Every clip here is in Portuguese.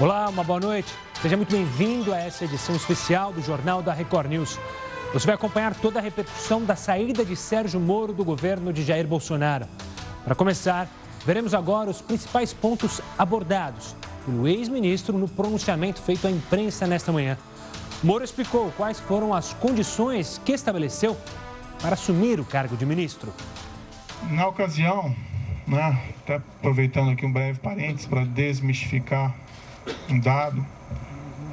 Olá, uma boa noite. Seja muito bem-vindo a essa edição especial do Jornal da Record News. Você vai acompanhar toda a repercussão da saída de Sérgio Moro do governo de Jair Bolsonaro. Para começar, veremos agora os principais pontos abordados pelo ex-ministro no pronunciamento feito à imprensa nesta manhã. Moro explicou quais foram as condições que estabeleceu para assumir o cargo de ministro. Na ocasião, né, até aproveitando aqui um breve parênteses para desmistificar um dado,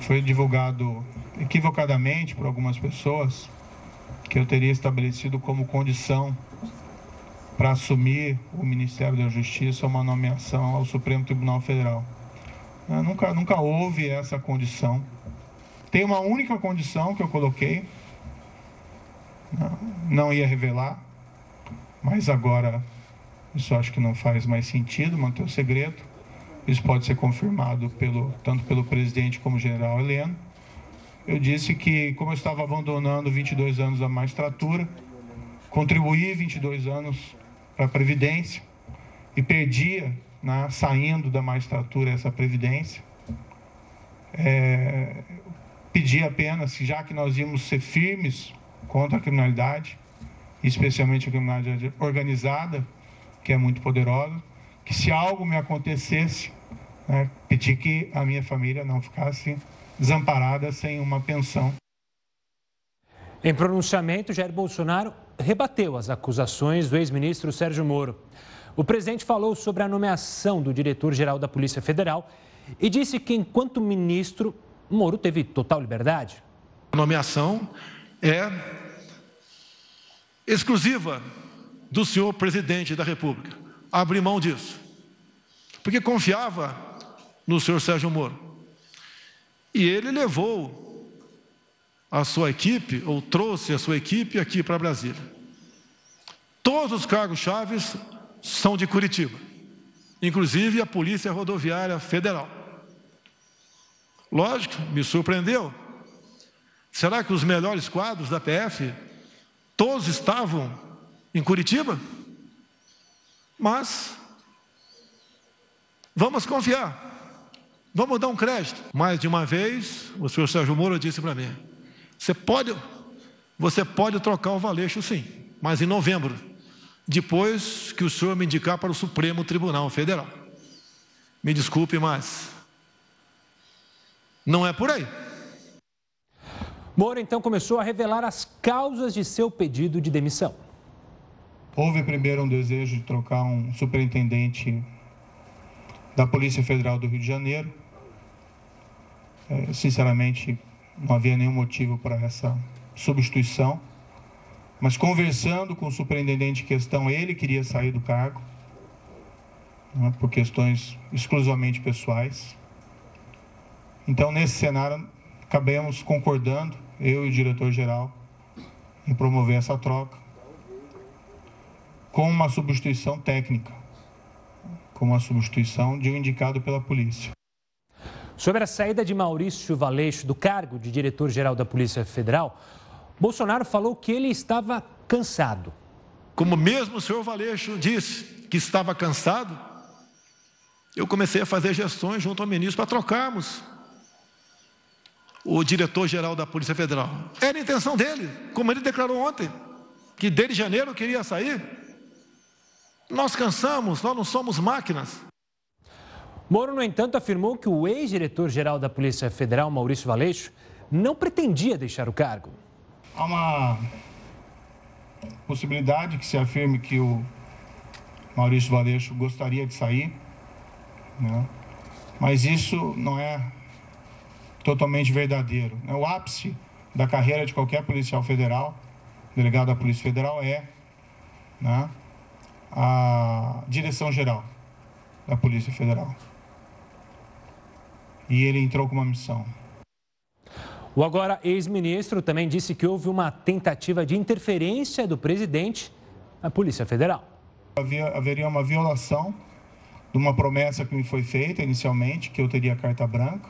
foi divulgado equivocadamente por algumas pessoas que eu teria estabelecido como condição para assumir o Ministério da Justiça uma nomeação ao Supremo Tribunal Federal. Nunca, nunca houve essa condição. Tem uma única condição que eu coloquei, não ia revelar, mas agora isso acho que não faz mais sentido manter o segredo. Isso pode ser confirmado pelo, tanto pelo presidente como general Heleno eu disse que, como eu estava abandonando 22 anos da magistratura, contribuí 22 anos para a Previdência e perdia, né, saindo da magistratura, essa Previdência. É, pedi apenas, já que nós íamos ser firmes contra a criminalidade, especialmente a criminalidade organizada, que é muito poderosa, que se algo me acontecesse, né, pedi que a minha família não ficasse desamparada sem uma pensão. Em pronunciamento, Jair Bolsonaro rebateu as acusações do ex-ministro Sérgio Moro. O presidente falou sobre a nomeação do diretor-geral da Polícia Federal e disse que, enquanto ministro, Moro teve total liberdade. A nomeação é exclusiva do senhor presidente da República. Abrir mão disso. Porque confiava no senhor Sérgio Moro. E ele levou a sua equipe, ou trouxe a sua equipe aqui para Brasília. Todos os cargos chaves são de Curitiba, inclusive a Polícia Rodoviária Federal. Lógico, me surpreendeu. Será que os melhores quadros da PF todos estavam em Curitiba? Mas vamos confiar. Vamos dar um crédito. Mais de uma vez, o senhor Sérgio Moro disse para mim: você pode, você pode trocar o Valeixo sim, mas em novembro, depois que o senhor me indicar para o Supremo Tribunal Federal. Me desculpe, mas não é por aí. Moro então começou a revelar as causas de seu pedido de demissão. Houve primeiro um desejo de trocar um superintendente da Polícia Federal do Rio de Janeiro sinceramente, não havia nenhum motivo para essa substituição. Mas conversando com o superintendente em questão, ele queria sair do cargo, né, por questões exclusivamente pessoais. Então, nesse cenário, acabamos concordando, eu e o diretor-geral, em promover essa troca, com uma substituição técnica, com uma substituição de um indicado pela polícia. Sobre a saída de Maurício Valeixo do cargo de diretor-geral da Polícia Federal, Bolsonaro falou que ele estava cansado. Como mesmo o senhor Valeixo disse que estava cansado, eu comecei a fazer gestões junto ao ministro para trocarmos o diretor-geral da Polícia Federal. Era a intenção dele, como ele declarou ontem, que desde janeiro queria sair. Nós cansamos, nós não somos máquinas. Moro, no entanto, afirmou que o ex-diretor-geral da Polícia Federal, Maurício Valeixo, não pretendia deixar o cargo. Há uma possibilidade que se afirme que o Maurício Valeixo gostaria de sair, né? mas isso não é totalmente verdadeiro. Né? O ápice da carreira de qualquer policial federal, delegado da Polícia Federal, é né, a direção geral da Polícia Federal e ele entrou com uma missão. O agora ex-ministro também disse que houve uma tentativa de interferência do presidente na Polícia Federal. Havia, haveria uma violação de uma promessa que me foi feita inicialmente, que eu teria carta branca.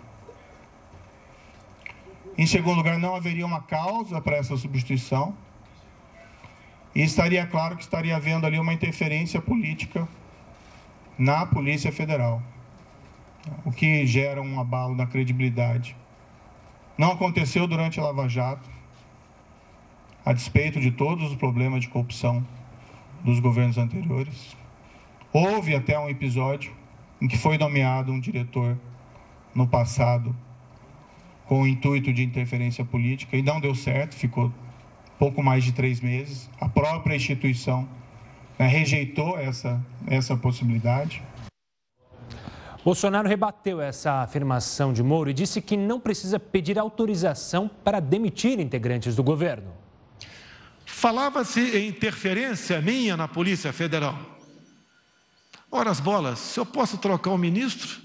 Em segundo lugar, não haveria uma causa para essa substituição. E estaria claro que estaria havendo ali uma interferência política na Polícia Federal. O que gera um abalo na credibilidade. Não aconteceu durante a Lava Jato, a despeito de todos os problemas de corrupção dos governos anteriores. Houve até um episódio em que foi nomeado um diretor no passado com o intuito de interferência política e não deu certo, ficou pouco mais de três meses. A própria instituição né, rejeitou essa, essa possibilidade. Bolsonaro rebateu essa afirmação de Moro e disse que não precisa pedir autorização para demitir integrantes do governo. Falava-se em interferência minha na Polícia Federal. Ora, as bolas, se eu posso trocar o ministro,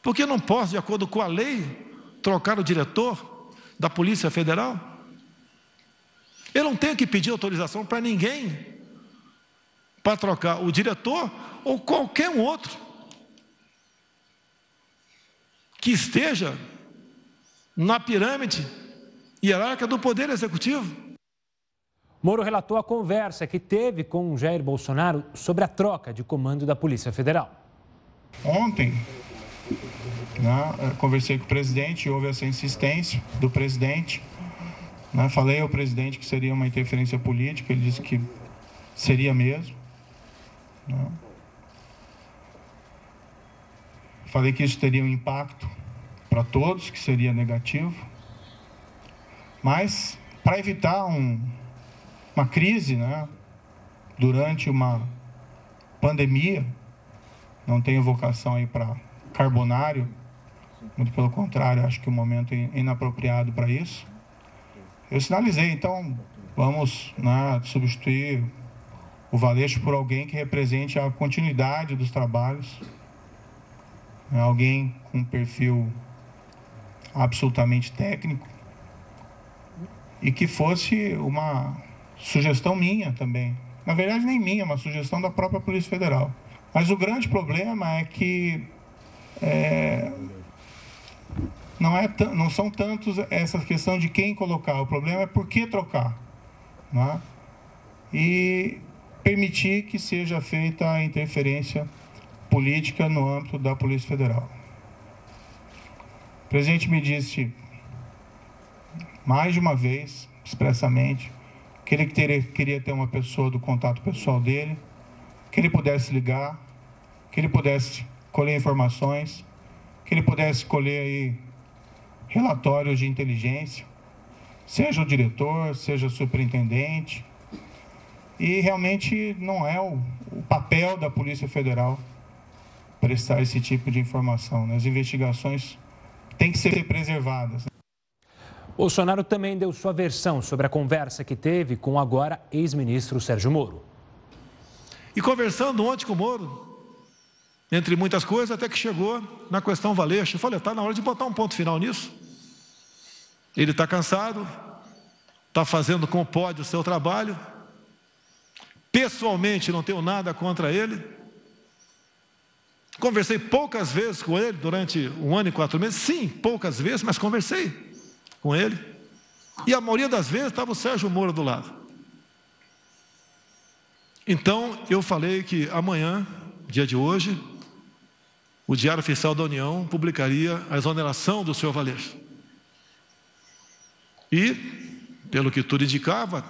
por que não posso, de acordo com a lei, trocar o diretor da Polícia Federal? Eu não tenho que pedir autorização para ninguém para trocar o diretor ou qualquer um outro que esteja na pirâmide hierárquica do Poder Executivo. Moro relatou a conversa que teve com Jair Bolsonaro sobre a troca de comando da Polícia Federal. Ontem, né, conversei com o presidente, houve essa insistência do presidente. Né, falei ao presidente que seria uma interferência política, ele disse que seria mesmo. Né. Falei que isso teria um impacto para todos, que seria negativo. Mas, para evitar um, uma crise, né, durante uma pandemia, não tenho vocação aí para carbonário, muito pelo contrário, acho que o momento é inapropriado para isso. Eu sinalizei, então vamos né, substituir o Valeixo por alguém que represente a continuidade dos trabalhos é alguém com perfil absolutamente técnico e que fosse uma sugestão minha também. Na verdade, nem minha, uma sugestão da própria Polícia Federal. Mas o grande problema é que é, não, é não são tantos essa questão de quem colocar, o problema é por que trocar. Né? E permitir que seja feita a interferência política no âmbito da Polícia Federal. O presidente me disse mais de uma vez, expressamente, que ele teria, queria ter uma pessoa do contato pessoal dele, que ele pudesse ligar, que ele pudesse colher informações, que ele pudesse colher aí relatórios de inteligência, seja o diretor, seja o superintendente. E realmente não é o, o papel da Polícia Federal prestar esse tipo de informação. Né? As investigações têm que ser preservadas. Bolsonaro também deu sua versão sobre a conversa que teve com o agora ex-ministro Sérgio Moro. E conversando ontem com o Moro, entre muitas coisas, até que chegou na questão Valeixo. Eu falei, está na hora de botar um ponto final nisso. Ele está cansado, está fazendo como pode o seu trabalho. Pessoalmente, não tenho nada contra ele. Conversei poucas vezes com ele durante um ano e quatro meses. Sim, poucas vezes, mas conversei com ele. E a maioria das vezes estava o Sérgio Moro do lado. Então eu falei que amanhã, dia de hoje, o Diário Oficial da União publicaria a exoneração do senhor Valeixo. E, pelo que tudo indicava,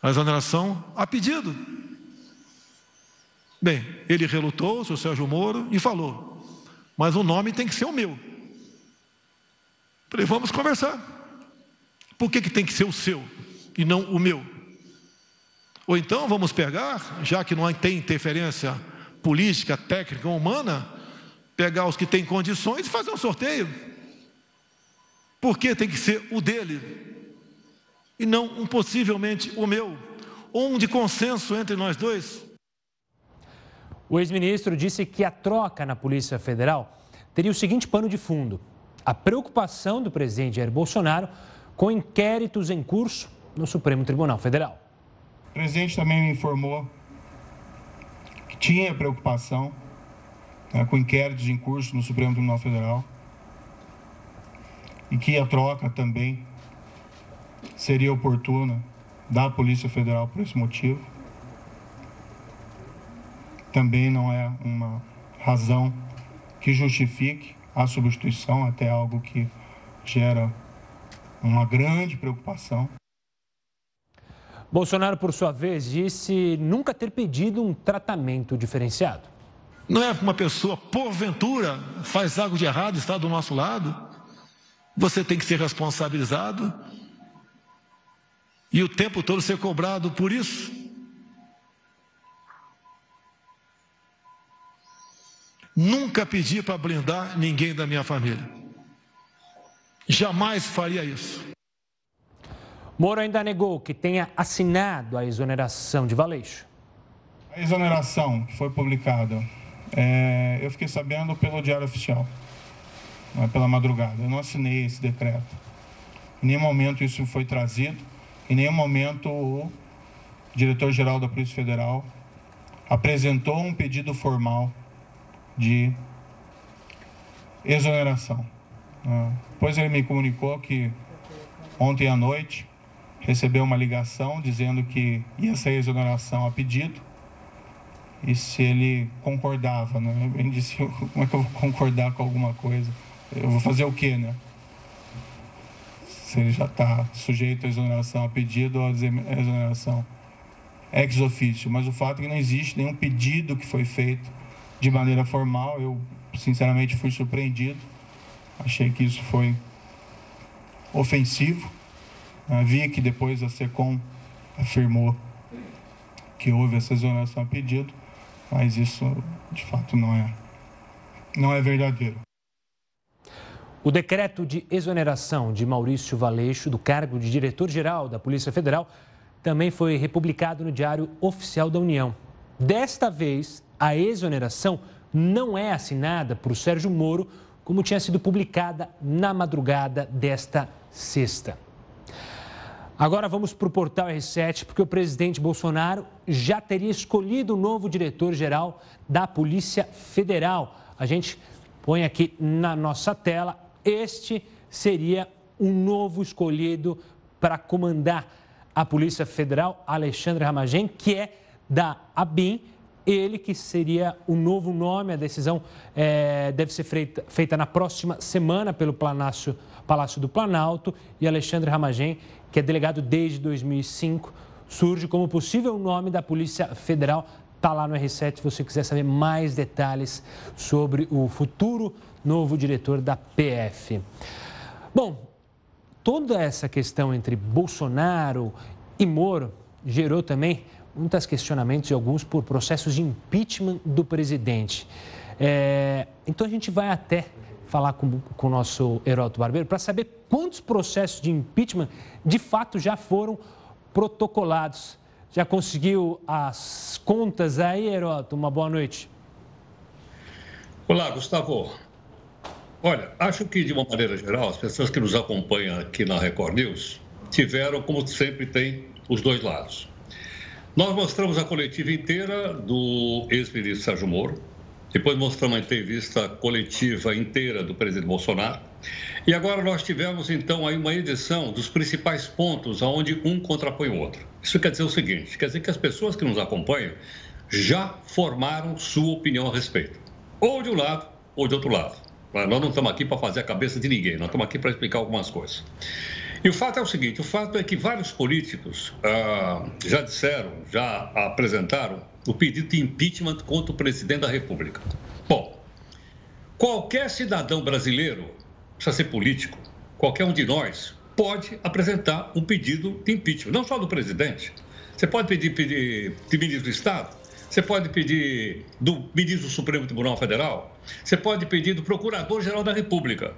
a exoneração a pedido Bem, ele relutou, o senhor Sérgio Moro, e falou: Mas o nome tem que ser o meu. Falei: Vamos conversar. Por que, que tem que ser o seu e não o meu? Ou então vamos pegar, já que não tem interferência política, técnica ou humana, pegar os que têm condições e fazer um sorteio. Por que tem que ser o dele e não um possivelmente o meu? Ou um de consenso entre nós dois? O ex-ministro disse que a troca na Polícia Federal teria o seguinte pano de fundo: a preocupação do presidente Jair Bolsonaro com inquéritos em curso no Supremo Tribunal Federal. O presidente também me informou que tinha preocupação né, com inquéritos em curso no Supremo Tribunal Federal e que a troca também seria oportuna da Polícia Federal por esse motivo também não é uma razão que justifique a substituição, até algo que gera uma grande preocupação. Bolsonaro, por sua vez, disse nunca ter pedido um tratamento diferenciado. Não é uma pessoa, porventura, faz algo de errado, está do nosso lado. Você tem que ser responsabilizado e o tempo todo ser cobrado por isso. Nunca pedi para blindar ninguém da minha família. Jamais faria isso. Moro ainda negou que tenha assinado a exoneração de Valeixo. A exoneração que foi publicada, é, eu fiquei sabendo pelo Diário Oficial, né, pela madrugada. Eu não assinei esse decreto. Em nenhum momento isso foi trazido, em nenhum momento o diretor-geral da Polícia Federal apresentou um pedido formal de exoneração. Né. Depois ele me comunicou que ontem à noite recebeu uma ligação dizendo que ia sair exoneração a pedido e se ele concordava, né? Eu disse, como é que eu vou concordar com alguma coisa? Eu vou fazer o quê, né? Se ele já está sujeito à exoneração a pedido ou a exoneração ex officio. Mas o fato é que não existe nenhum pedido que foi feito de maneira formal. Eu, sinceramente, fui surpreendido. Achei que isso foi ofensivo ah, vi que depois a SECOM afirmou que houve essa exoneração a pedido, mas isso de fato não é, não é verdadeiro. O decreto de exoneração de Maurício Valeixo do cargo de diretor-geral da Polícia Federal também foi republicado no Diário Oficial da União. Desta vez, a exoneração não é assinada por Sérgio Moro, como tinha sido publicada na madrugada desta sexta. Agora vamos para o portal R7, porque o presidente Bolsonaro já teria escolhido o novo diretor-geral da Polícia Federal. A gente põe aqui na nossa tela. Este seria o novo escolhido para comandar a Polícia Federal, Alexandre Ramagem, que é da ABIN. Ele que seria o novo nome, a decisão é, deve ser feita, feita na próxima semana pelo Palácio, Palácio do Planalto. E Alexandre Ramagem que é delegado desde 2005, surge como possível nome da Polícia Federal. Está lá no R7 se você quiser saber mais detalhes sobre o futuro novo diretor da PF. Bom, toda essa questão entre Bolsonaro e Moro gerou também muitos questionamentos e alguns por processos de impeachment do presidente. É, então a gente vai até falar com, com o nosso Heroto Barbeiro para saber quantos processos de impeachment de fato já foram protocolados. Já conseguiu as contas aí, Heroto? Uma boa noite. Olá, Gustavo. Olha, acho que de uma maneira geral, as pessoas que nos acompanham aqui na Record News tiveram, como sempre tem, os dois lados. Nós mostramos a coletiva inteira do ex-ministro Sérgio Moro, depois mostramos a entrevista coletiva inteira do presidente Bolsonaro. E agora nós tivemos, então, aí uma edição dos principais pontos onde um contrapõe o outro. Isso quer dizer o seguinte: quer dizer que as pessoas que nos acompanham já formaram sua opinião a respeito, ou de um lado ou de outro lado. Nós não estamos aqui para fazer a cabeça de ninguém, nós estamos aqui para explicar algumas coisas. E o fato é o seguinte: o fato é que vários políticos ah, já disseram, já apresentaram o pedido de impeachment contra o presidente da República. Bom, qualquer cidadão brasileiro, precisa ser político, qualquer um de nós, pode apresentar um pedido de impeachment, não só do presidente. Você pode pedir, pedir de ministro do Estado, você pode pedir do ministro do Supremo Tribunal Federal, você pode pedir do Procurador-Geral da República.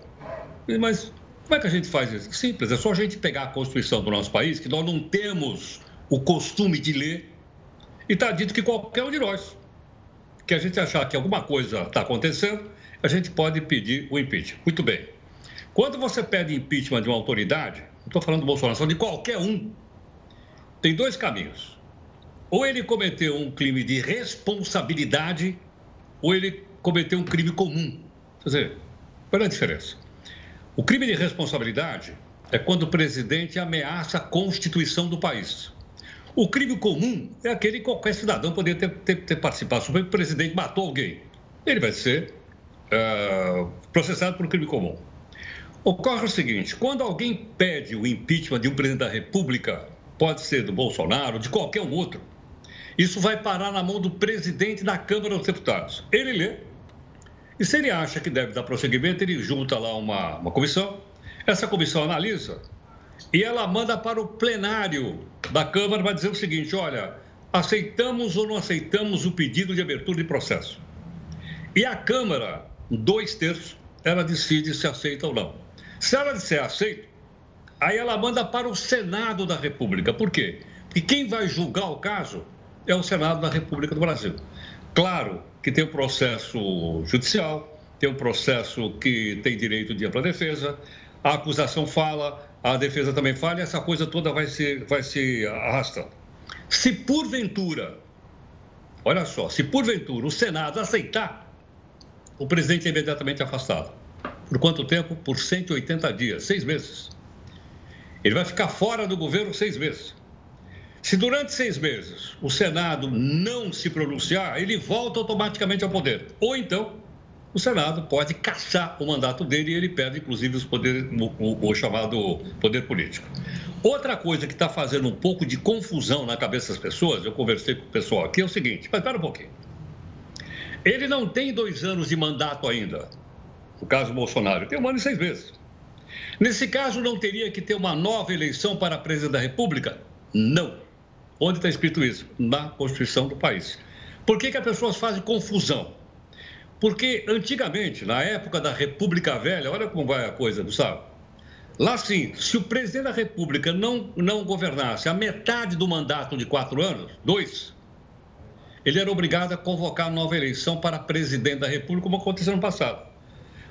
Mas como é que a gente faz isso? Simples, é só a gente pegar a Constituição do nosso país, que nós não temos o costume de ler, e está dito que qualquer um de nós, que a gente achar que alguma coisa está acontecendo, a gente pode pedir o impeachment. Muito bem. Quando você pede impeachment de uma autoridade, não estou falando do Bolsonaro, só de qualquer um, tem dois caminhos. Ou ele cometeu um crime de responsabilidade, ou ele cometeu um crime comum. Quer dizer, qual é a diferença? O crime de responsabilidade é quando o presidente ameaça a constituição do país. O crime comum é aquele que qualquer cidadão poderia ter, ter, ter participado. Se o presidente matou alguém, ele vai ser uh, processado por crime comum. Ocorre o seguinte: quando alguém pede o impeachment de um presidente da República, pode ser do Bolsonaro, de qualquer um outro, isso vai parar na mão do presidente da Câmara dos Deputados. Ele lê, e se ele acha que deve dar prosseguimento, ele junta lá uma, uma comissão, essa comissão analisa e ela manda para o plenário da Câmara para dizer o seguinte: olha, aceitamos ou não aceitamos o pedido de abertura de processo. E a Câmara, dois terços, ela decide se aceita ou não. Se ela disser aceito, aí ela manda para o Senado da República. Por quê? Porque quem vai julgar o caso é o Senado da República do Brasil. Claro que tem um processo judicial, tem um processo que tem direito de ampla defesa, a acusação fala, a defesa também fala, e essa coisa toda vai se, vai se arrastando. Se porventura, olha só, se porventura o Senado aceitar, o presidente é imediatamente afastado. Por quanto tempo? Por 180 dias, seis meses. Ele vai ficar fora do governo seis meses. Se durante seis meses o Senado não se pronunciar, ele volta automaticamente ao poder. Ou então, o Senado pode caçar o mandato dele e ele perde, inclusive, os o, o chamado poder político. Outra coisa que está fazendo um pouco de confusão na cabeça das pessoas, eu conversei com o pessoal aqui, é o seguinte: mas espera um pouquinho. Ele não tem dois anos de mandato ainda. No caso Bolsonaro, tem um ano e seis meses. Nesse caso, não teria que ter uma nova eleição para presidente da República? Não. Onde está escrito isso? Na Constituição do país. Por que, que as pessoas fazem confusão? Porque antigamente, na época da República Velha, olha como vai a coisa, Gustavo. Lá sim, se o presidente da República não, não governasse a metade do mandato de quatro anos, dois, ele era obrigado a convocar nova eleição para presidente da República, como aconteceu no passado.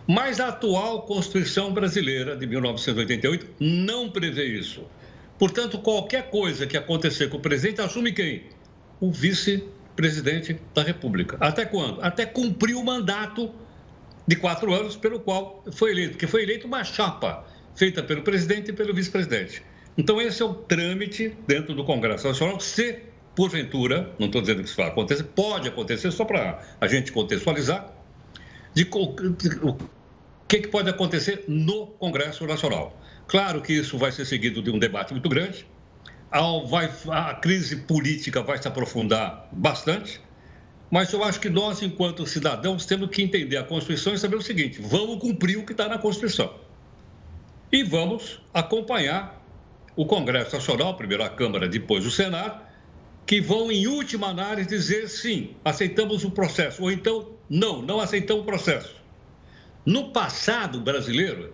Mas a atual Constituição brasileira de 1988 não prevê isso. Portanto, qualquer coisa que acontecer com o presidente, assume quem? O vice-presidente da República. Até quando? Até cumprir o mandato de quatro anos pelo qual foi eleito, porque foi eleito uma chapa feita pelo presidente e pelo vice-presidente. Então, esse é o trâmite dentro do Congresso Nacional. Se, porventura, não estou dizendo que isso vai acontecer, pode acontecer, só para a gente contextualizar, de, de, o que, que pode acontecer no Congresso Nacional. Claro que isso vai ser seguido de um debate muito grande. A crise política vai se aprofundar bastante. Mas eu acho que nós, enquanto cidadãos, temos que entender a Constituição e saber o seguinte: vamos cumprir o que está na Constituição. E vamos acompanhar o Congresso Nacional, primeiro a Câmara, depois o Senado, que vão, em última análise, dizer sim, aceitamos o processo, ou então não, não aceitamos o processo. No passado brasileiro,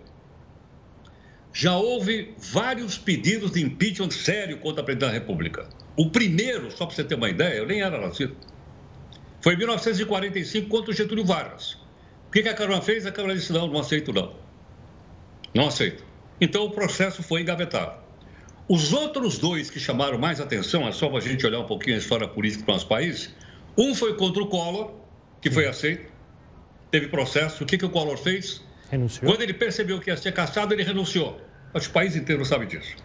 já houve vários pedidos de impeachment sério contra a presidente da República. O primeiro, só para você ter uma ideia, eu nem era nascido, foi em 1945 contra o Getúlio Vargas. O que a Câmara fez? A Câmara disse: não, não aceito, não. Não aceito. Então o processo foi engavetado. Os outros dois que chamaram mais atenção, é só para a gente olhar um pouquinho a história política do nosso país. Um foi contra o Collor, que foi aceito, teve processo. O que, que o Collor fez? Renunciou? Quando ele percebeu que ia ser caçado, ele renunciou. Que o país inteiro sabe disso.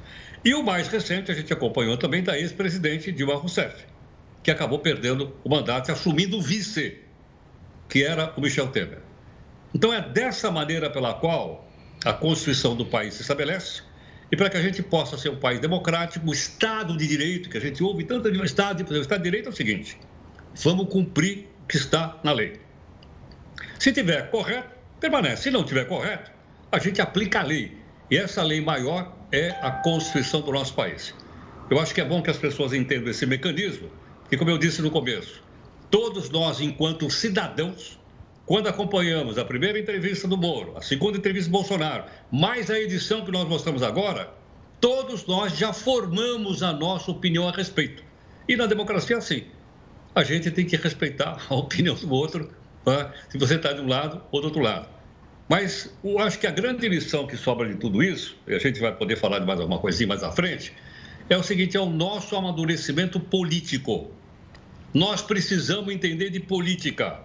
E o mais recente, a gente acompanhou também, da ex-presidente Dilma Rousseff, que acabou perdendo o mandato assumindo o vice, que era o Michel Temer. Então, é dessa maneira pela qual a Constituição do país se estabelece e para que a gente possa ser um país democrático, Estado de Direito, que a gente ouve tanto de um Estado, o Estado de Direito é o seguinte: vamos cumprir o que está na lei. Se tiver correto, permanece. Se não tiver correto, a gente aplica a lei. E essa lei maior é a Constituição do nosso país. Eu acho que é bom que as pessoas entendam esse mecanismo, e como eu disse no começo, todos nós, enquanto cidadãos, quando acompanhamos a primeira entrevista do Moro, a segunda entrevista do Bolsonaro, mais a edição que nós mostramos agora, todos nós já formamos a nossa opinião a respeito. E na democracia, sim. A gente tem que respeitar a opinião do outro, né? se você está de um lado ou do outro lado. Mas eu acho que a grande lição que sobra de tudo isso, e a gente vai poder falar de mais alguma coisinha mais à frente, é o seguinte: é o nosso amadurecimento político. Nós precisamos entender de política.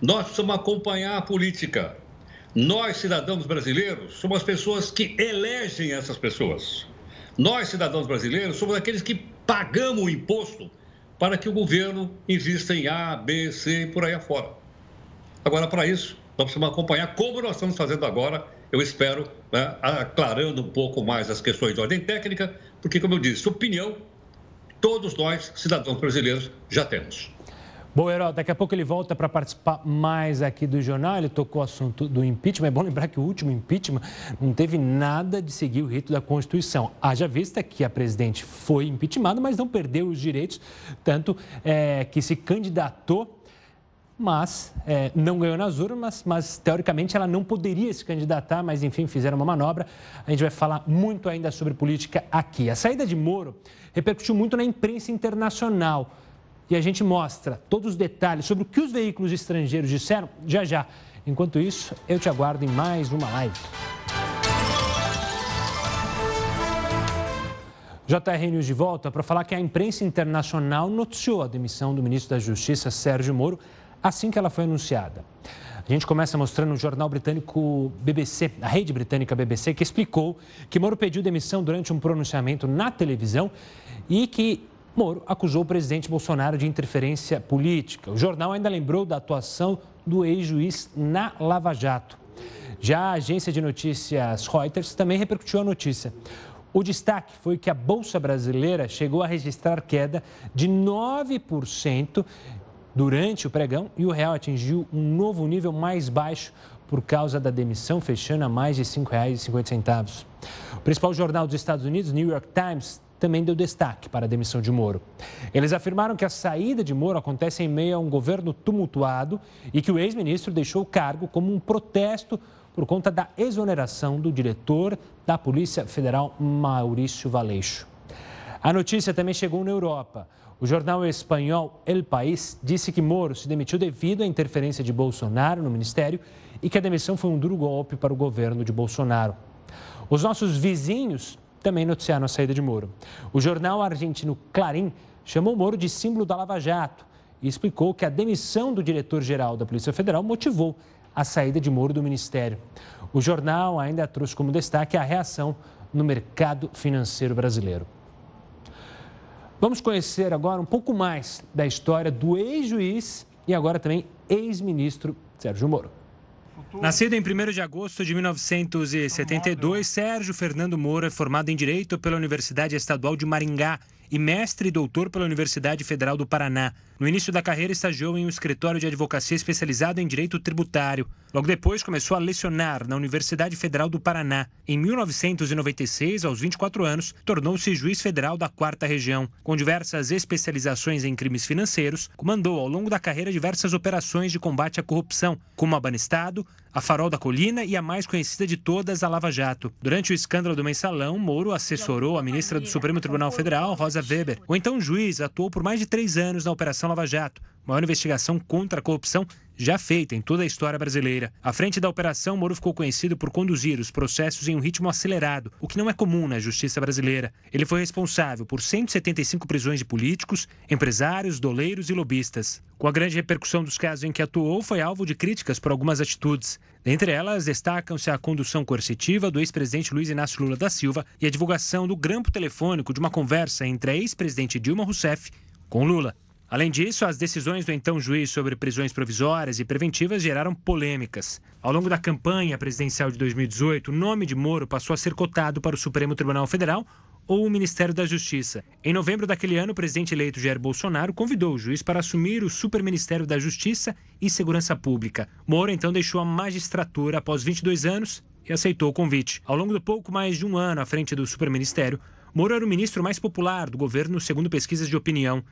Nós precisamos acompanhar a política. Nós, cidadãos brasileiros, somos as pessoas que elegem essas pessoas. Nós, cidadãos brasileiros, somos aqueles que pagamos o imposto para que o governo invista em A, B, C e por aí afora. Agora, para isso, Nós precisamos acompanhar como nós estamos fazendo agora, eu espero, né, aclarando um pouco mais as questões de ordem técnica, porque, como eu disse, opinião, todos nós, cidadãos brasileiros, já temos. Bom, Herói, daqui a pouco ele volta para participar mais aqui do jornal. Ele tocou o assunto do impeachment. É bom lembrar que o último impeachment não teve nada de seguir o rito da Constituição. Haja vista que a presidente foi impeachmentada, mas não perdeu os direitos, tanto é, que se candidatou mas é, não ganhou nas urnas, mas teoricamente ela não poderia se candidatar, mas enfim, fizeram uma manobra. A gente vai falar muito ainda sobre política aqui. A saída de Moro repercutiu muito na imprensa internacional e a gente mostra todos os detalhes sobre o que os veículos estrangeiros disseram já já. Enquanto isso, eu te aguardo em mais uma live. JR News de volta para falar que a imprensa internacional noticiou a demissão do ministro da Justiça, Sérgio Moro, assim que ela foi anunciada. A gente começa mostrando o jornal britânico BBC, a rede britânica BBC, que explicou que Moro pediu demissão durante um pronunciamento na televisão e que Moro acusou o presidente Bolsonaro de interferência política. O jornal ainda lembrou da atuação do ex-juiz na Lava Jato. Já a agência de notícias Reuters também repercutiu a notícia. O destaque foi que a Bolsa Brasileira chegou a registrar queda de 9% durante o pregão e o real atingiu um novo nível mais baixo por causa da demissão, fechando a mais de R$ 5,50. O principal jornal dos Estados Unidos, New York Times, também deu destaque para a demissão de Moro. Eles afirmaram que a saída de Moro acontece em meio a um governo tumultuado e que o ex-ministro deixou o cargo como um protesto por conta da exoneração do diretor da Polícia Federal, Maurício Valeixo. A notícia também chegou na Europa. O jornal espanhol El País disse que Moro se demitiu devido à interferência de Bolsonaro no ministério e que a demissão foi um duro golpe para o governo de Bolsonaro. Os nossos vizinhos também noticiaram a saída de Moro. O jornal argentino Clarim chamou Moro de símbolo da Lava Jato e explicou que a demissão do diretor-geral da Polícia Federal motivou a saída de Moro do ministério. O jornal ainda trouxe como destaque a reação no mercado financeiro brasileiro. Vamos conhecer agora um pouco mais da história do ex-juiz e agora também ex-ministro Sérgio Moro. Nascido em 1 de agosto de 1972, Sérgio Fernando Moura é formado em Direito pela Universidade Estadual de Maringá e mestre e doutor pela Universidade Federal do Paraná. No início da carreira, estagiou em um escritório de advocacia especializado em direito tributário. Logo depois, começou a lecionar na Universidade Federal do Paraná. Em 1996, aos 24 anos, tornou-se juiz federal da Quarta Região. Com diversas especializações em crimes financeiros, comandou ao longo da carreira diversas operações de combate à corrupção, como a Banestado, a Farol da Colina e a mais conhecida de todas, a Lava Jato. Durante o escândalo do mensalão, Moro assessorou a ministra do Supremo Tribunal Federal, Rosa Weber. O então juiz atuou por mais de três anos na Operação Lava Jato, maior investigação contra a corrupção já feita em toda a história brasileira. À frente da operação, Moro ficou conhecido por conduzir os processos em um ritmo acelerado, o que não é comum na justiça brasileira. Ele foi responsável por 175 prisões de políticos, empresários, doleiros e lobistas. Com a grande repercussão dos casos em que atuou, foi alvo de críticas por algumas atitudes. Dentre elas, destacam-se a condução coercitiva do ex-presidente Luiz Inácio Lula da Silva e a divulgação do grampo telefônico de uma conversa entre a ex-presidente Dilma Rousseff com Lula. Além disso, as decisões do então juiz sobre prisões provisórias e preventivas geraram polêmicas. Ao longo da campanha presidencial de 2018, o nome de Moro passou a ser cotado para o Supremo Tribunal Federal ou o Ministério da Justiça. Em novembro daquele ano, o presidente eleito Jair Bolsonaro convidou o juiz para assumir o Superministério da Justiça e Segurança Pública. Moro então deixou a magistratura após 22 anos e aceitou o convite. Ao longo do pouco mais de um ano à frente do Superministério, Moro era o ministro mais popular do governo, segundo pesquisas de opinião.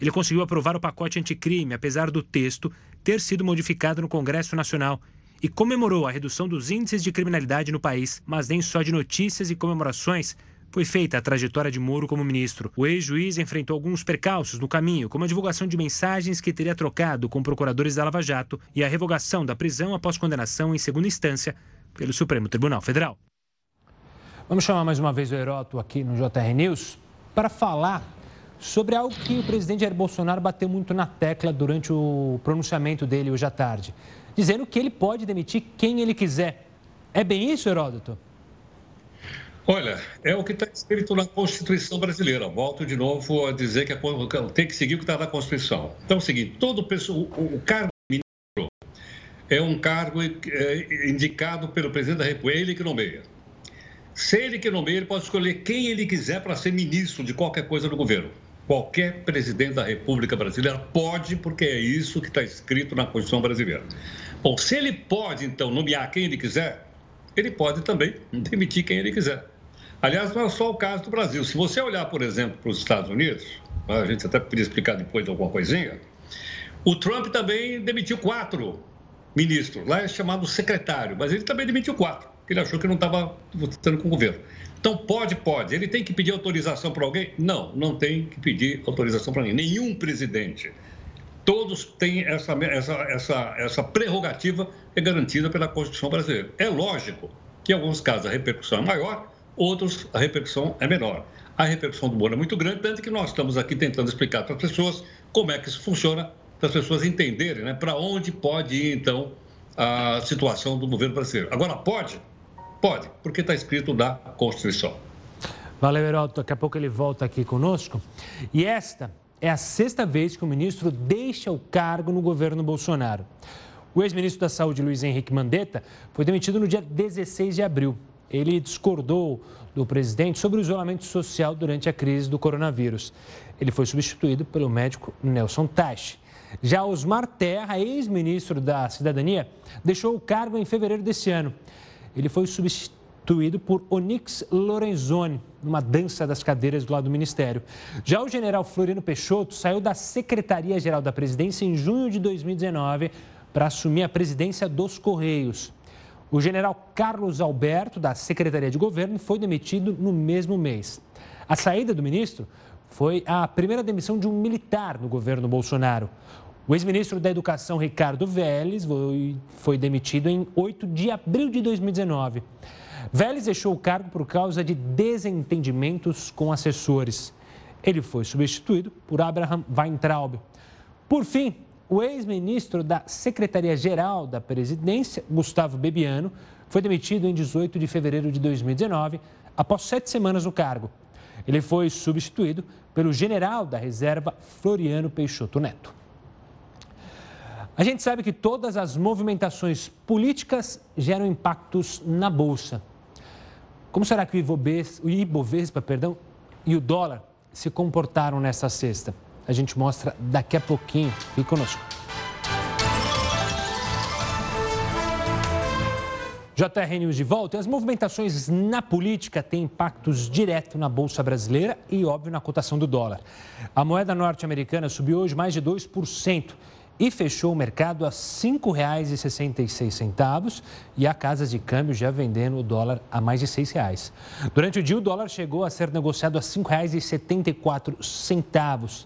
Ele conseguiu aprovar o pacote anticrime, apesar do texto ter sido modificado no Congresso Nacional, e comemorou a redução dos índices de criminalidade no país. Mas nem só de notícias e comemorações foi feita a trajetória de Moro como ministro. O ex-juiz enfrentou alguns percalços no caminho, como a divulgação de mensagens que teria trocado com procuradores da Lava Jato e a revogação da prisão após condenação em segunda instância pelo Supremo Tribunal Federal. Vamos chamar mais uma vez o Heroto aqui no JR News para falar sobre algo que o presidente Jair Bolsonaro bateu muito na tecla durante o pronunciamento dele hoje à tarde, dizendo que ele pode demitir quem ele quiser. É bem isso, Heródoto? Olha, é o que está escrito na Constituição brasileira. Volto de novo a dizer que tem que seguir o que está na Constituição. Então, é o seguinte: todo o, cargo ministro é um cargo é, indicado pelo presidente da República, é ele que nomeia. Se ele que nomeia, ele pode escolher quem ele quiser para ser ministro de qualquer coisa do governo. Qualquer presidente da República Brasileira pode, porque é isso que está escrito na Constituição Brasileira. Bom, se ele pode, então, nomear quem ele quiser, ele pode também demitir quem ele quiser. Aliás, não é só o caso do Brasil. Se você olhar, por exemplo, para os Estados Unidos, a gente até podia explicar depois alguma coisinha, o Trump também demitiu quatro ministros. Lá é chamado secretário, mas ele também demitiu quatro, porque ele achou que não estava votando com o governo. Então, pode, pode. Ele tem que pedir autorização para alguém? Não, não tem que pedir autorização para ninguém. Nenhum presidente. Todos têm essa, essa, essa, essa prerrogativa é garantida pela Constituição brasileira. É lógico que, em alguns casos, a repercussão é maior, outros, a repercussão é menor. A repercussão do Moro é muito grande, tanto que nós estamos aqui tentando explicar para as pessoas como é que isso funciona, para as pessoas entenderem né, para onde pode ir, então, a situação do governo brasileiro. Agora, pode? Pode, porque está escrito na Constituição. Valeu, Heroto. Daqui a pouco ele volta aqui conosco. E esta é a sexta vez que o ministro deixa o cargo no governo Bolsonaro. O ex-ministro da Saúde, Luiz Henrique Mandetta, foi demitido no dia 16 de abril. Ele discordou do presidente sobre o isolamento social durante a crise do coronavírus. Ele foi substituído pelo médico Nelson Tache. Já Osmar Terra, ex-ministro da Cidadania, deixou o cargo em fevereiro desse ano. Ele foi substituído por Onix Lorenzoni, numa dança das cadeiras do lado do ministério. Já o general Floriano Peixoto saiu da Secretaria-Geral da Presidência em junho de 2019 para assumir a presidência dos Correios. O general Carlos Alberto, da Secretaria de Governo, foi demitido no mesmo mês. A saída do ministro foi a primeira demissão de um militar no governo Bolsonaro. O ex-ministro da Educação, Ricardo Vélez, foi, foi demitido em 8 de abril de 2019. Vélez deixou o cargo por causa de desentendimentos com assessores. Ele foi substituído por Abraham Weintraub. Por fim, o ex-ministro da Secretaria-Geral da Presidência, Gustavo Bebiano, foi demitido em 18 de fevereiro de 2019, após sete semanas no cargo. Ele foi substituído pelo general da reserva Floriano Peixoto Neto. A gente sabe que todas as movimentações políticas geram impactos na Bolsa. Como será que o Ibovespa, o Ibovespa perdão, e o dólar se comportaram nesta sexta? A gente mostra daqui a pouquinho. Fique conosco. JR News de volta. As movimentações na política têm impactos diretos na Bolsa Brasileira e, óbvio, na cotação do dólar. A moeda norte-americana subiu hoje mais de 2% e fechou o mercado a R$ 5,66 e há casas de câmbio já vendendo o dólar a mais de R$ 6,00. Durante o dia, o dólar chegou a ser negociado a R$ 5,74.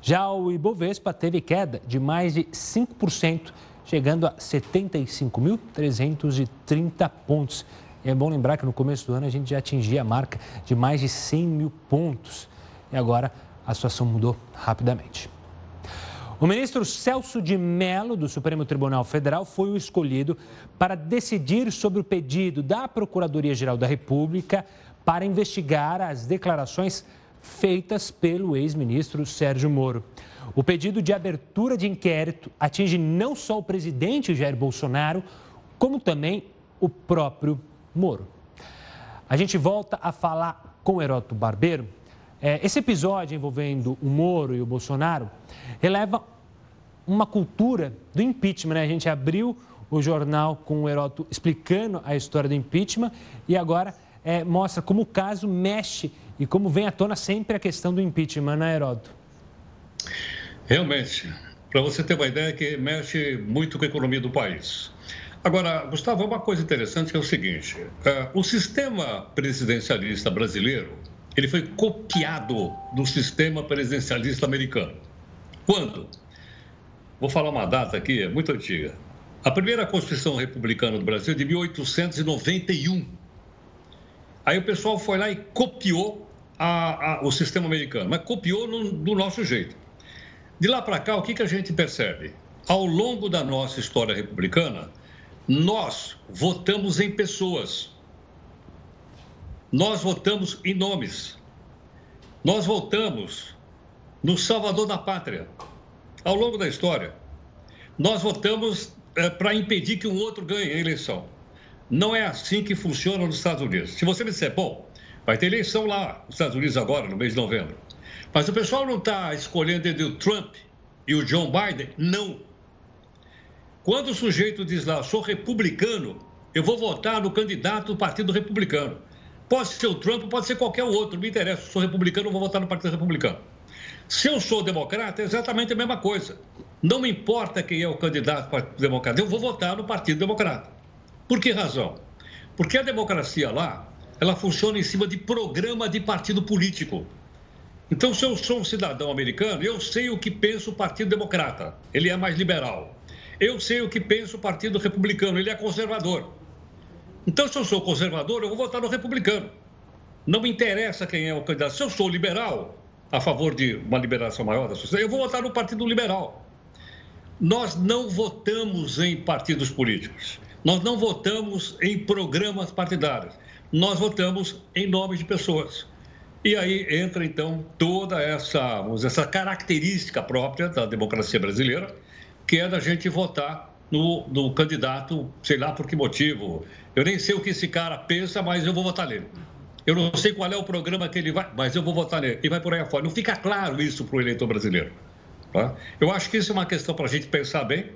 Já o Ibovespa teve queda de mais de 5%, chegando a 75.330 pontos. E é bom lembrar que no começo do ano a gente já atingia a marca de mais de 100 mil pontos. E agora a situação mudou rapidamente. O ministro Celso de Mello, do Supremo Tribunal Federal, foi o escolhido para decidir sobre o pedido da Procuradoria-Geral da República para investigar as declarações feitas pelo ex-ministro Sérgio Moro. O pedido de abertura de inquérito atinge não só o presidente Jair Bolsonaro, como também o próprio Moro. A gente volta a falar com o Heródoto Barbeiro. É, esse episódio envolvendo o Moro e o Bolsonaro releva uma cultura do impeachment. Né? A gente abriu o jornal com o Heródoto explicando a história do impeachment e agora é, mostra como o caso mexe e como vem à tona sempre a questão do impeachment, né, Heródoto? Realmente. Para você ter uma ideia, que mexe muito com a economia do país. Agora, Gustavo, uma coisa interessante é o seguinte: uh, o sistema presidencialista brasileiro ele foi copiado do sistema presidencialista americano. Quando? Vou falar uma data aqui, é muito antiga. A primeira Constituição Republicana do Brasil é de 1891. Aí o pessoal foi lá e copiou a, a, o sistema americano, mas copiou no, do nosso jeito. De lá para cá, o que, que a gente percebe? Ao longo da nossa história republicana, nós votamos em pessoas. Nós votamos em nomes. Nós votamos no Salvador da Pátria ao longo da história. Nós votamos é, para impedir que um outro ganhe a eleição. Não é assim que funciona nos Estados Unidos. Se você me disser, bom, vai ter eleição lá nos Estados Unidos agora, no mês de novembro. Mas o pessoal não está escolhendo entre o Trump e o John Biden? Não. Quando o sujeito diz lá, sou republicano, eu vou votar no candidato do Partido Republicano. Pode ser o Trump, pode ser qualquer outro, não me interessa. Sou republicano, eu vou votar no Partido Republicano. Se eu sou democrata, é exatamente a mesma coisa. Não me importa quem é o candidato do Partido Democrata, eu vou votar no Partido Democrata. Por que razão? Porque a democracia lá, ela funciona em cima de programa de partido político. Então, se eu sou um cidadão americano, eu sei o que pensa o Partido Democrata. Ele é mais liberal. Eu sei o que pensa o Partido Republicano. Ele é conservador. Então, se eu sou conservador, eu vou votar no republicano. Não me interessa quem é o candidato. Se eu sou liberal, a favor de uma liberação maior da sociedade, eu vou votar no Partido Liberal. Nós não votamos em partidos políticos. Nós não votamos em programas partidários. Nós votamos em nome de pessoas. E aí entra, então, toda essa, essa característica própria da democracia brasileira, que é da gente votar no, no candidato, sei lá por que motivo. Eu nem sei o que esse cara pensa, mas eu vou votar nele. Eu não sei qual é o programa que ele vai, mas eu vou votar nele. E vai por aí afora. Não fica claro isso para o eleitor brasileiro. Tá? Eu acho que isso é uma questão para a gente pensar bem,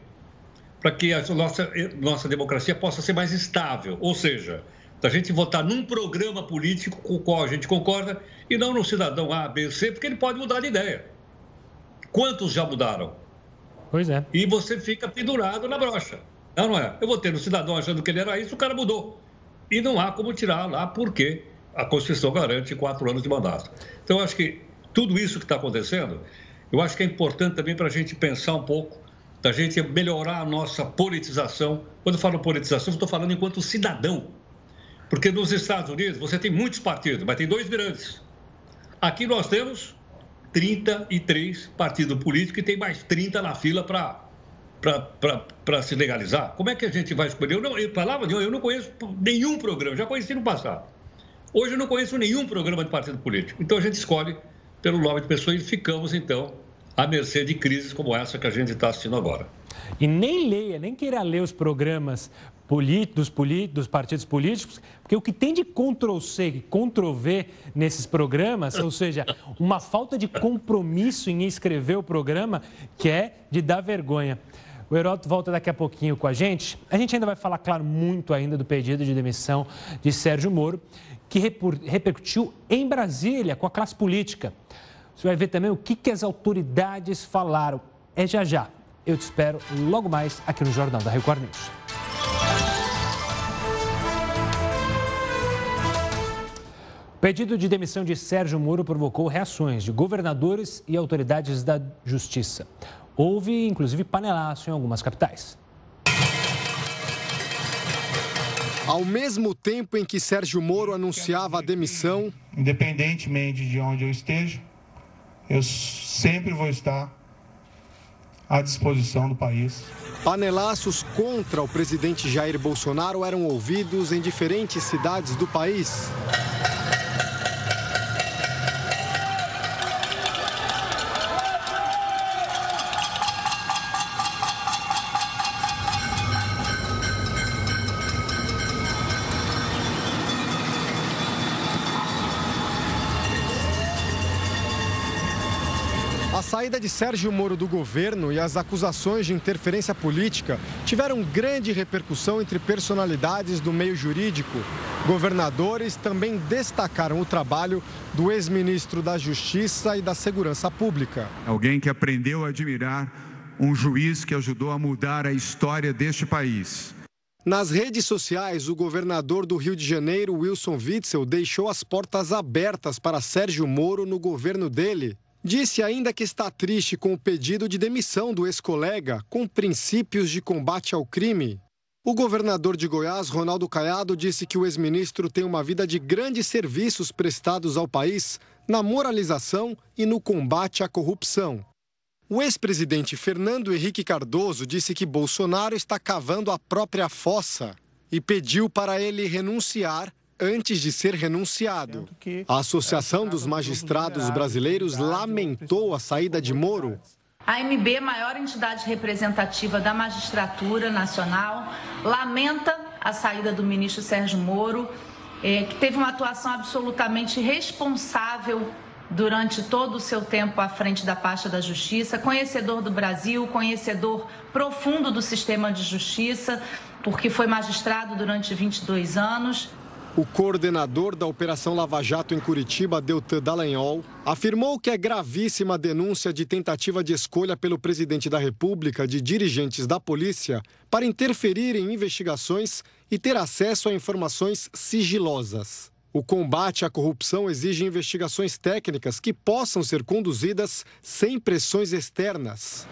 para que a nossa, nossa democracia possa ser mais estável. Ou seja, da gente votar num programa político com o qual a gente concorda e não no cidadão A, B, C, porque ele pode mudar de ideia. Quantos já mudaram? Pois é. E você fica pendurado na brocha. Não, não é? Eu votei no cidadão achando que ele era isso, o cara mudou. E não há como tirar lá, porque a Constituição garante quatro anos de mandato. Então, eu acho que tudo isso que está acontecendo, eu acho que é importante também para a gente pensar um pouco, da gente melhorar a nossa politização. Quando eu falo politização, estou falando enquanto cidadão. Porque nos Estados Unidos você tem muitos partidos, mas tem dois grandes. Aqui nós temos 33 partidos políticos e tem mais 30 na fila para se legalizar. Como é que a gente vai escolher? Eu, não, eu falava, eu não conheço nenhum programa, já conheci no passado. Hoje eu não conheço nenhum programa de partido político. Então a gente escolhe pelo nome de pessoa e ficamos, então, à mercê de crises como essa que a gente está assistindo agora. E nem leia, nem queira ler os programas dos, dos partidos políticos, porque o que tem de Ctrl-C Ctrl-V nesses programas, ou seja, uma falta de compromisso em escrever o programa, que é de dar vergonha. O Heródoto volta daqui a pouquinho com a gente. A gente ainda vai falar, claro, muito ainda do pedido de demissão de Sérgio Moro, que repercutiu em Brasília com a classe política. Você vai ver também o que, que as autoridades falaram. É já já. Eu te espero logo mais aqui no Jornal da Record News. O pedido de demissão de Sérgio Moro provocou reações de governadores e autoridades da Justiça. Houve, inclusive, panelaço em algumas capitais. Ao mesmo tempo em que Sérgio Moro anunciava a demissão. Independentemente de onde eu esteja, eu sempre vou estar à disposição do país. Panelaços contra o presidente Jair Bolsonaro eram ouvidos em diferentes cidades do país. Saída de Sérgio Moro do governo e as acusações de interferência política tiveram grande repercussão entre personalidades do meio jurídico. Governadores também destacaram o trabalho do ex-ministro da Justiça e da Segurança Pública. Alguém que aprendeu a admirar um juiz que ajudou a mudar a história deste país. Nas redes sociais, o governador do Rio de Janeiro, Wilson Witzel, deixou as portas abertas para Sérgio Moro no governo dele Disse ainda que está triste com o pedido de demissão do ex-colega com princípios de combate ao crime. O governador de Goiás, Ronaldo Caiado, disse que o ex-ministro tem uma vida de grandes serviços prestados ao país na moralização e no combate à corrupção. O ex-presidente Fernando Henrique Cardoso disse que Bolsonaro está cavando a própria fossa e pediu para ele renunciar antes de ser renunciado. A Associação dos Magistrados Brasileiros lamentou a saída de Moro. A MB, maior entidade representativa da magistratura nacional, lamenta a saída do ministro Sérgio Moro, eh, que teve uma atuação absolutamente responsável durante todo o seu tempo à frente da pasta da Justiça, conhecedor do Brasil, conhecedor profundo do sistema de justiça, porque foi magistrado durante 22 anos. O coordenador da Operação Lava Jato em Curitiba, Deltan Dallagnol, afirmou que é gravíssima a denúncia de tentativa de escolha pelo presidente da República de dirigentes da polícia para interferir em investigações e ter acesso a informações sigilosas. O combate à corrupção exige investigações técnicas que possam ser conduzidas sem pressões externas.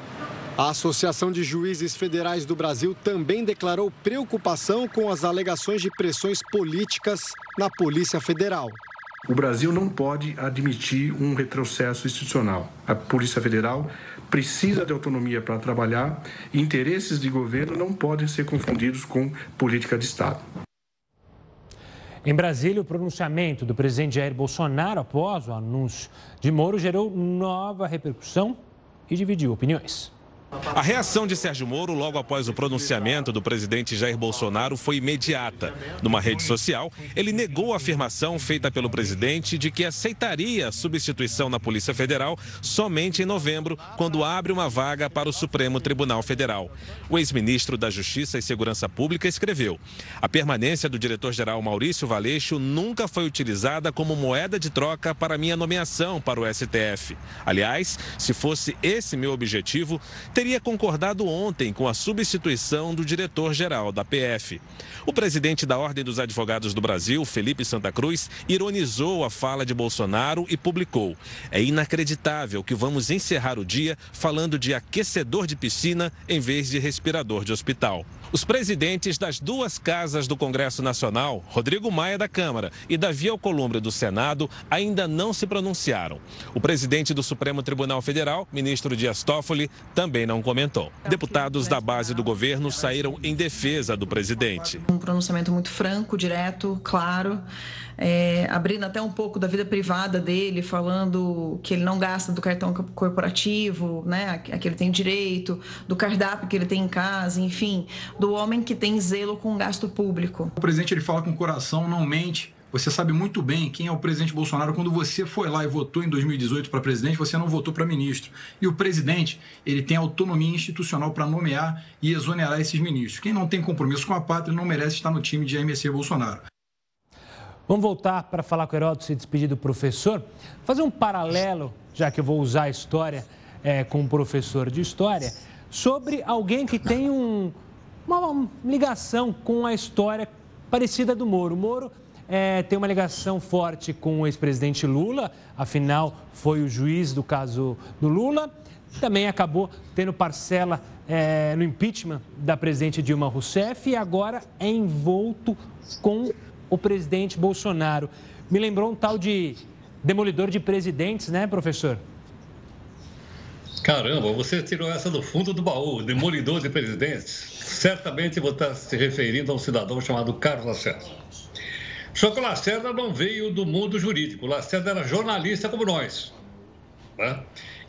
A Associação de Juízes Federais do Brasil também declarou preocupação com as alegações de pressões políticas na Polícia Federal. O Brasil não pode admitir um retrocesso institucional. A Polícia Federal precisa de autonomia para trabalhar e interesses de governo não podem ser confundidos com política de Estado. Em Brasília, o pronunciamento do presidente Jair Bolsonaro após o anúncio de Moro gerou nova repercussão e dividiu opiniões. A reação de Sérgio Moro logo após o pronunciamento do presidente Jair Bolsonaro foi imediata. Numa rede social, ele negou a afirmação feita pelo presidente de que aceitaria a substituição na Polícia Federal somente em novembro, quando abre uma vaga para o Supremo Tribunal Federal. O ex-ministro da Justiça e Segurança Pública escreveu: A permanência do diretor-geral Maurício Valeixo nunca foi utilizada como moeda de troca para minha nomeação para o STF. Aliás, se fosse esse meu objetivo, teria teria concordado ontem com a substituição do diretor-geral da PF. O presidente da Ordem dos Advogados do Brasil, Felipe Santa Cruz, ironizou a fala de Bolsonaro e publicou: É inacreditável que vamos encerrar o dia falando de aquecedor de piscina em vez de respirador de hospital. Os presidentes das duas casas do Congresso Nacional, Rodrigo Maia da Câmara e Davi Alcolumbre do Senado, ainda não se pronunciaram. O presidente do Supremo Tribunal Federal, ministro Dias Toffoli, também não comentou. Deputados da base do governo saíram em defesa do presidente. Um pronunciamento muito franco, direto, claro é, abrindo até um pouco da vida privada dele, falando que ele não gasta do cartão corporativo, né, a que ele tem direito, do cardápio que ele tem em casa, enfim, do homem que tem zelo com o gasto público. O presidente ele fala com o coração, não mente. Você sabe muito bem quem é o presidente Bolsonaro. Quando você foi lá e votou em 2018 para presidente, você não votou para ministro. E o presidente, ele tem autonomia institucional para nomear e exonerar esses ministros. Quem não tem compromisso com a pátria não merece estar no time de AMC Bolsonaro. Vamos voltar para falar com o Heródoto e despedir do professor. Fazer um paralelo, já que eu vou usar a história é, com um professor de história, sobre alguém que tem um, uma ligação com a história parecida do Moro. O Moro é, tem uma ligação forte com o ex-presidente Lula, afinal, foi o juiz do caso do Lula. Também acabou tendo parcela é, no impeachment da presidente Dilma Rousseff e agora é envolto com o presidente Bolsonaro. Me lembrou um tal de demolidor de presidentes, né, professor? Caramba, você tirou essa do fundo do baú, demolidor de presidentes. Certamente você está se referindo a um cidadão chamado Carlos Lacerda. Só que o Lacerda não veio do mundo jurídico, o Lacerda era jornalista como nós. Né?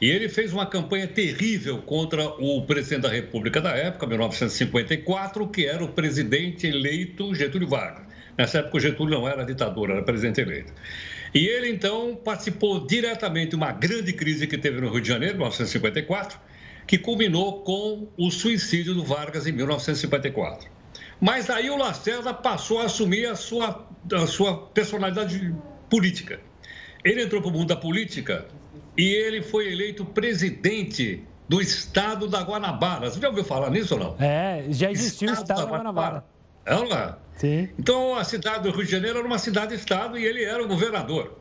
E ele fez uma campanha terrível contra o presidente da República da época, 1954, que era o presidente eleito Getúlio Vargas. Nessa época, o Getúlio não era ditador, era presidente eleito. E ele, então, participou diretamente de uma grande crise que teve no Rio de Janeiro, em 1954, que culminou com o suicídio do Vargas em 1954. Mas aí o Lacerda passou a assumir a sua, a sua personalidade política. Ele entrou para o mundo da política e ele foi eleito presidente do estado da Guanabara. Você já ouviu falar nisso ou não? É, já existiu estado o estado da Guanabara. Guanabara. É lá. Sim. Então, a cidade do Rio de Janeiro era uma cidade-estado e ele era o governador.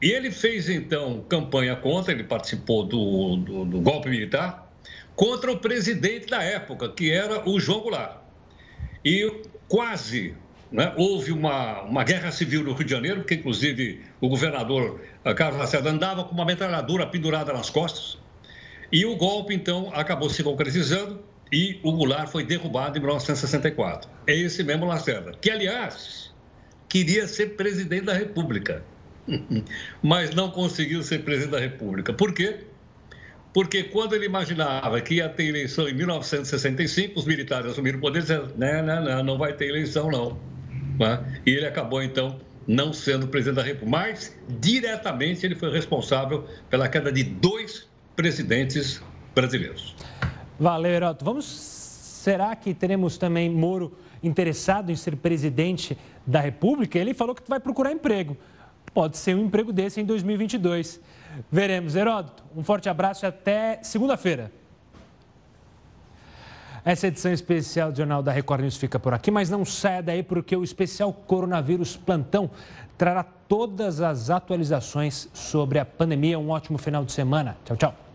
E ele fez, então, campanha contra, ele participou do, do, do golpe militar, contra o presidente da época, que era o João Goulart. E quase né, houve uma, uma guerra civil no Rio de Janeiro, porque, inclusive, o governador eh, Carlos Lacerda andava com uma metralhadora pendurada nas costas. E o golpe, então, acabou se concretizando e o Goulart foi derrubado em 1964. É esse mesmo Lacerda, que, aliás, queria ser presidente da República, mas não conseguiu ser presidente da República. Por quê? porque quando ele imaginava que ia ter eleição em 1965, os militares assumiram o poder e disseram, não, não, não, não vai ter eleição não. Né? E ele acabou, então, não sendo presidente da República, mas diretamente ele foi responsável pela queda de dois presidentes brasileiros. Valeu, Heroto. Vamos. Será que teremos também Moro interessado em ser presidente da República? Ele falou que vai procurar emprego. Pode ser um emprego desse em 2022. Veremos. Heródoto, um forte abraço e até segunda-feira. Essa edição especial do Jornal da Record News fica por aqui, mas não saia daí porque o especial Coronavírus Plantão trará todas as atualizações sobre a pandemia. Um ótimo final de semana. Tchau, tchau.